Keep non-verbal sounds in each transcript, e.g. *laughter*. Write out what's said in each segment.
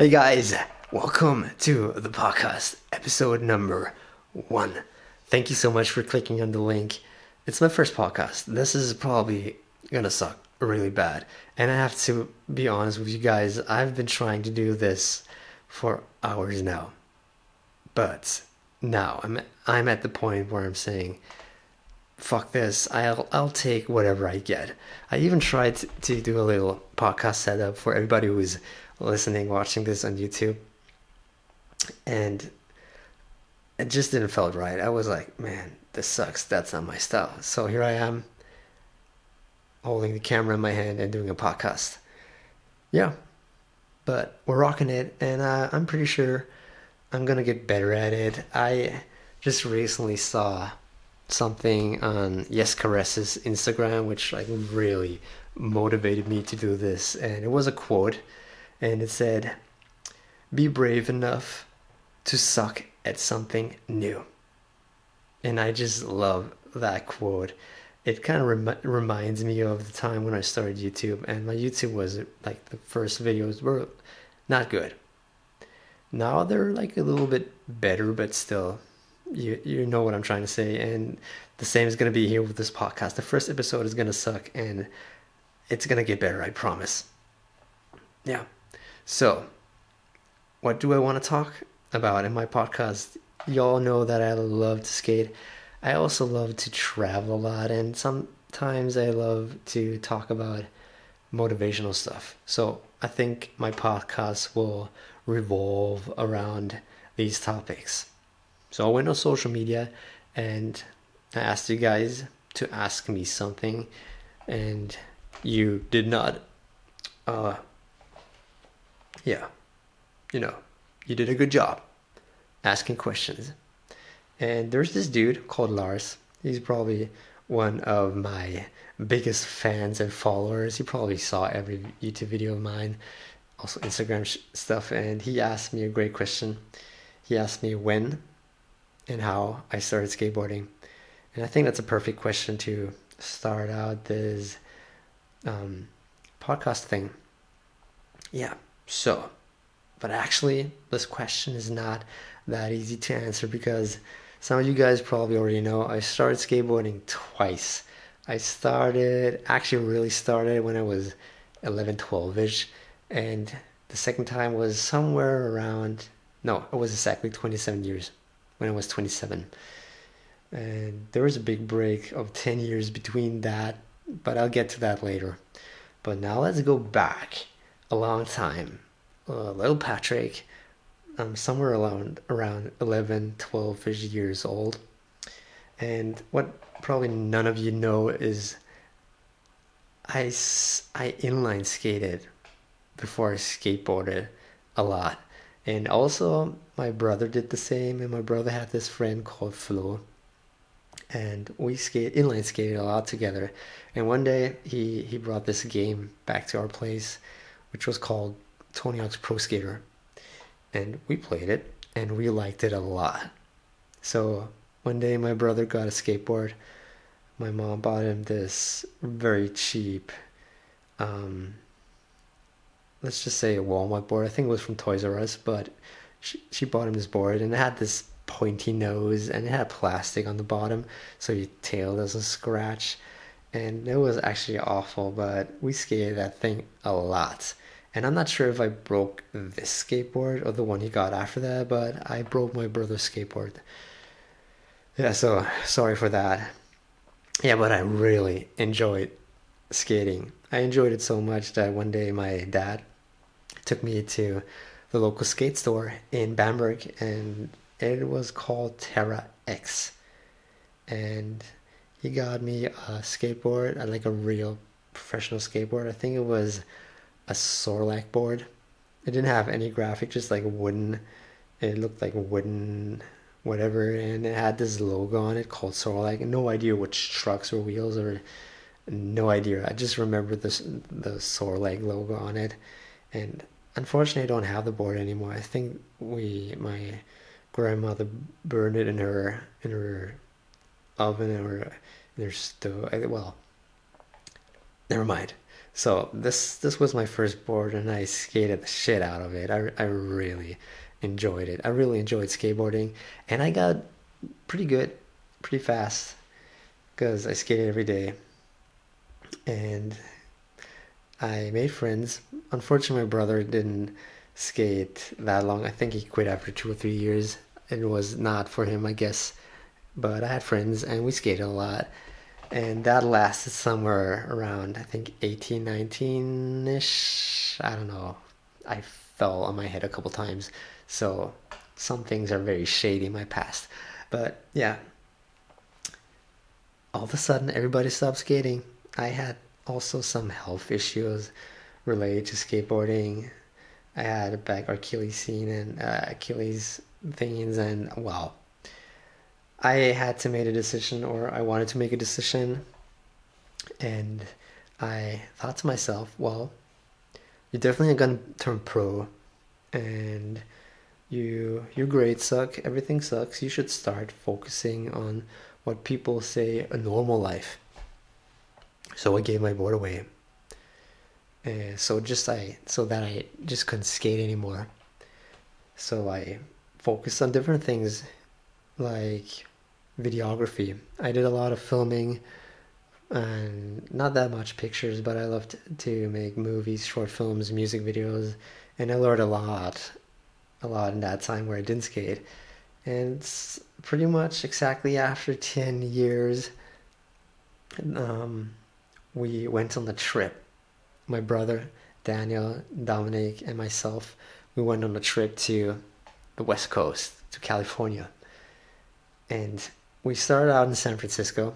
Hey guys, welcome to the podcast, episode number one. Thank you so much for clicking on the link. It's my first podcast. This is probably gonna suck really bad. And I have to be honest with you guys, I've been trying to do this for hours now. But now I'm I'm at the point where I'm saying fuck this. I'll I'll take whatever I get. I even tried to, to do a little podcast setup for everybody who's listening, watching this on YouTube, and it just didn't feel right. I was like, man, this sucks. That's not my style. So here I am, holding the camera in my hand and doing a podcast. Yeah, but we're rocking it, and uh, I'm pretty sure I'm gonna get better at it. I just recently saw something on Yes Caress's Instagram, which like really motivated me to do this, and it was a quote, and it said, "Be brave enough to suck at something new," and I just love that quote. It kind of rem- reminds me of the time when I started YouTube, and my YouTube was like the first videos were not good. Now they're like a little bit better, but still you you know what I'm trying to say, and the same is gonna be here with this podcast. The first episode is gonna suck, and it's gonna get better. I promise. Yeah. So, what do I want to talk about in my podcast? Y'all know that I love to skate. I also love to travel a lot, and sometimes I love to talk about motivational stuff. So I think my podcast will revolve around these topics. So I went on social media and I asked you guys to ask me something, and you did not. Uh, yeah, you know, you did a good job asking questions. And there's this dude called Lars. He's probably one of my biggest fans and followers. He probably saw every YouTube video of mine, also Instagram sh- stuff. And he asked me a great question. He asked me when and how I started skateboarding. And I think that's a perfect question to start out this um, podcast thing. Yeah, so, but actually, this question is not that easy to answer because some of you guys probably already know I started skateboarding twice. I started, actually, really started when I was 11, 12 ish, and the second time was somewhere around, no, it was exactly 27 years when I was 27. And there was a big break of 10 years between that, but I'll get to that later. But now let's go back a long time. Uh, little Patrick, um, somewhere around around 11, 12 years old. And what probably none of you know is I, I inline skated before I skateboarded a lot. And also, my brother did the same, and my brother had this friend called Flo. And we skate inline skated a lot together. And one day he, he brought this game back to our place, which was called Tony Hawk's Pro Skater. And we played it and we liked it a lot. So one day my brother got a skateboard. My mom bought him this very cheap um, let's just say a Walmart board. I think it was from Toys R Us, but she, she bought him this board and it had this pointy nose and it had plastic on the bottom so your tail doesn't scratch. And it was actually awful, but we skated that thing a lot. And I'm not sure if I broke this skateboard or the one he got after that, but I broke my brother's skateboard. Yeah, so sorry for that. Yeah, but I really enjoyed skating. I enjoyed it so much that one day my dad took me to the local skate store in Bamberg and it was called Terra X. And he got me a skateboard, uh, like a real professional skateboard. I think it was a Sorlac board. It didn't have any graphic, just like wooden. It looked like wooden, whatever, and it had this logo on it called Sorlac. No idea which trucks or wheels or no idea. I just remember this the Sorlac logo on it, and unfortunately, I don't have the board anymore. I think we my grandmother burned it in her in her oven or there's her stove. Well, never mind. So this this was my first board, and I skated the shit out of it. I I really enjoyed it. I really enjoyed skateboarding, and I got pretty good, pretty fast, because I skated every day, and I made friends. Unfortunately, my brother didn't skate that long. I think he quit after two or three years. It was not for him, I guess. But I had friends, and we skated a lot and that lasted somewhere around I think 18, 19 ish. I don't know. I fell on my head a couple times, so some things are very shady in my past. But yeah, all of a sudden everybody stopped skating. I had also some health issues related to skateboarding. I had a back Achilles scene and uh, Achilles veins, and well, I had to make a decision or I wanted to make a decision and I thought to myself, well, you're definitely gonna turn pro and you your grades suck, everything sucks. You should start focusing on what people say a normal life. So I gave my board away. And so just I so that I just couldn't skate anymore. So I focused on different things like videography. I did a lot of filming and not that much pictures, but I loved to make movies, short films, music videos, and I learned a lot, a lot in that time where I didn't skate. And pretty much exactly after *laughs* 10 years, um, we went on the trip. My brother, Daniel, Dominic, and myself, we went on a trip to the West Coast, to California. And we started out in San Francisco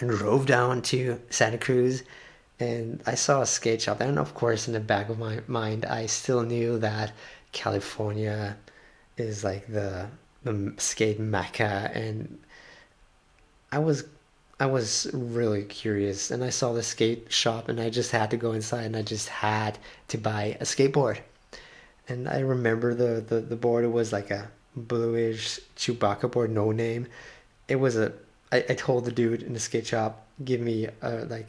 and drove down to Santa Cruz and I saw a skate shop. And of course, in the back of my mind, I still knew that California is like the the skate mecca, and I was I was really curious. And I saw the skate shop, and I just had to go inside, and I just had to buy a skateboard. And I remember the the, the board was like a bluish Chewbacca board, no name, it was a I, I told the dude in the skate shop give me a like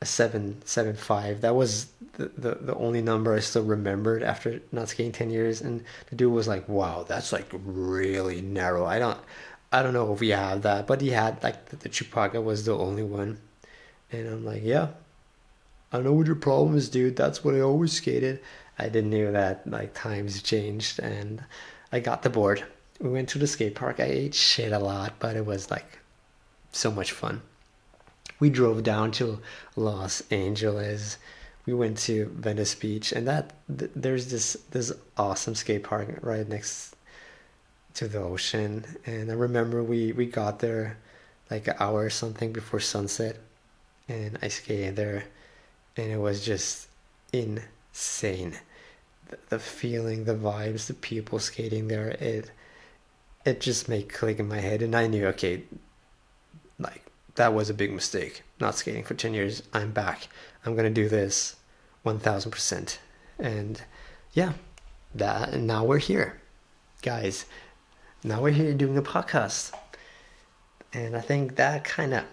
a seven seven five. That was the, the the only number i still remembered after not skating 10 years. And the dude was like wow that's like really narrow. I don't i don't know if we have that but he had like the, the chewbacca was the only one. And i'm like yeah i know what your problem is dude. That's what i always skated. I didn't know that like times changed. And i got the board we went to the skate park. I ate shit a lot, but it was like so much fun. We drove down to Los Angeles. We went to Venice Beach, and that th- there's this this awesome skate park right next to the ocean. And I remember we we got there like an hour or something before sunset, and I skated there, and it was just insane. The, feeling, the vibes, the people skating there. It it just made click in my head and I knew okay like that was a big mistake not skating for 10 years I'm back I'm gonna do this 1000% and yeah that and now we're here guys now we're here doing a podcast and I think that kind of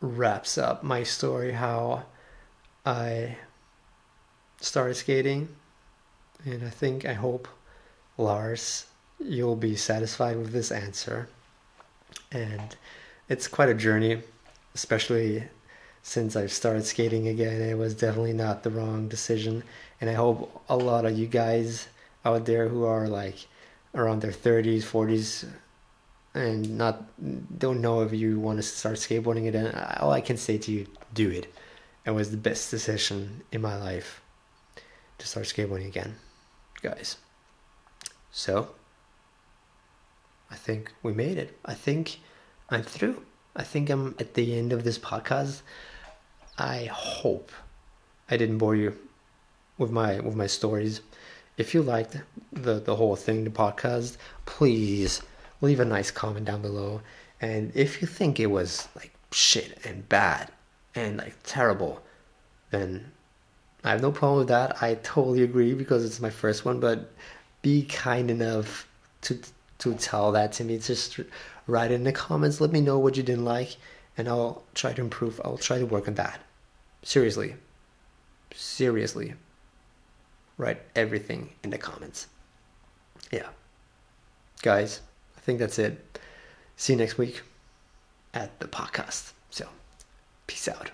wraps up my story how I started skating and I think I hope Lars you'll be satisfied with this answer. And it's quite a journey, especially since I've started skating again. It was definitely not the wrong decision. And I hope a lot of you guys out there who are like around their 30s, 40s, and not don't know if you want to start skateboarding again, all I can say to you, do it. It was the best decision in my life to start skateboarding again, guys. So, I think we made it. I think I'm through. I think I'm at the end of this podcast. I hope I didn't bore you with my with my stories. If you liked the the whole thing, the podcast, please leave a nice comment down below. And if you think it was like shit and bad and like terrible, then I have no problem with that. I totally agree because it's my first one, but be kind enough to to tell that to me. Just write in the comments. Let me know what you didn't like, and I'll try to improve. I'll try to work on that. Seriously, seriously write everything in the comments. Yeah. Guys, I think that's it. See you next week at the podcast. So, peace out.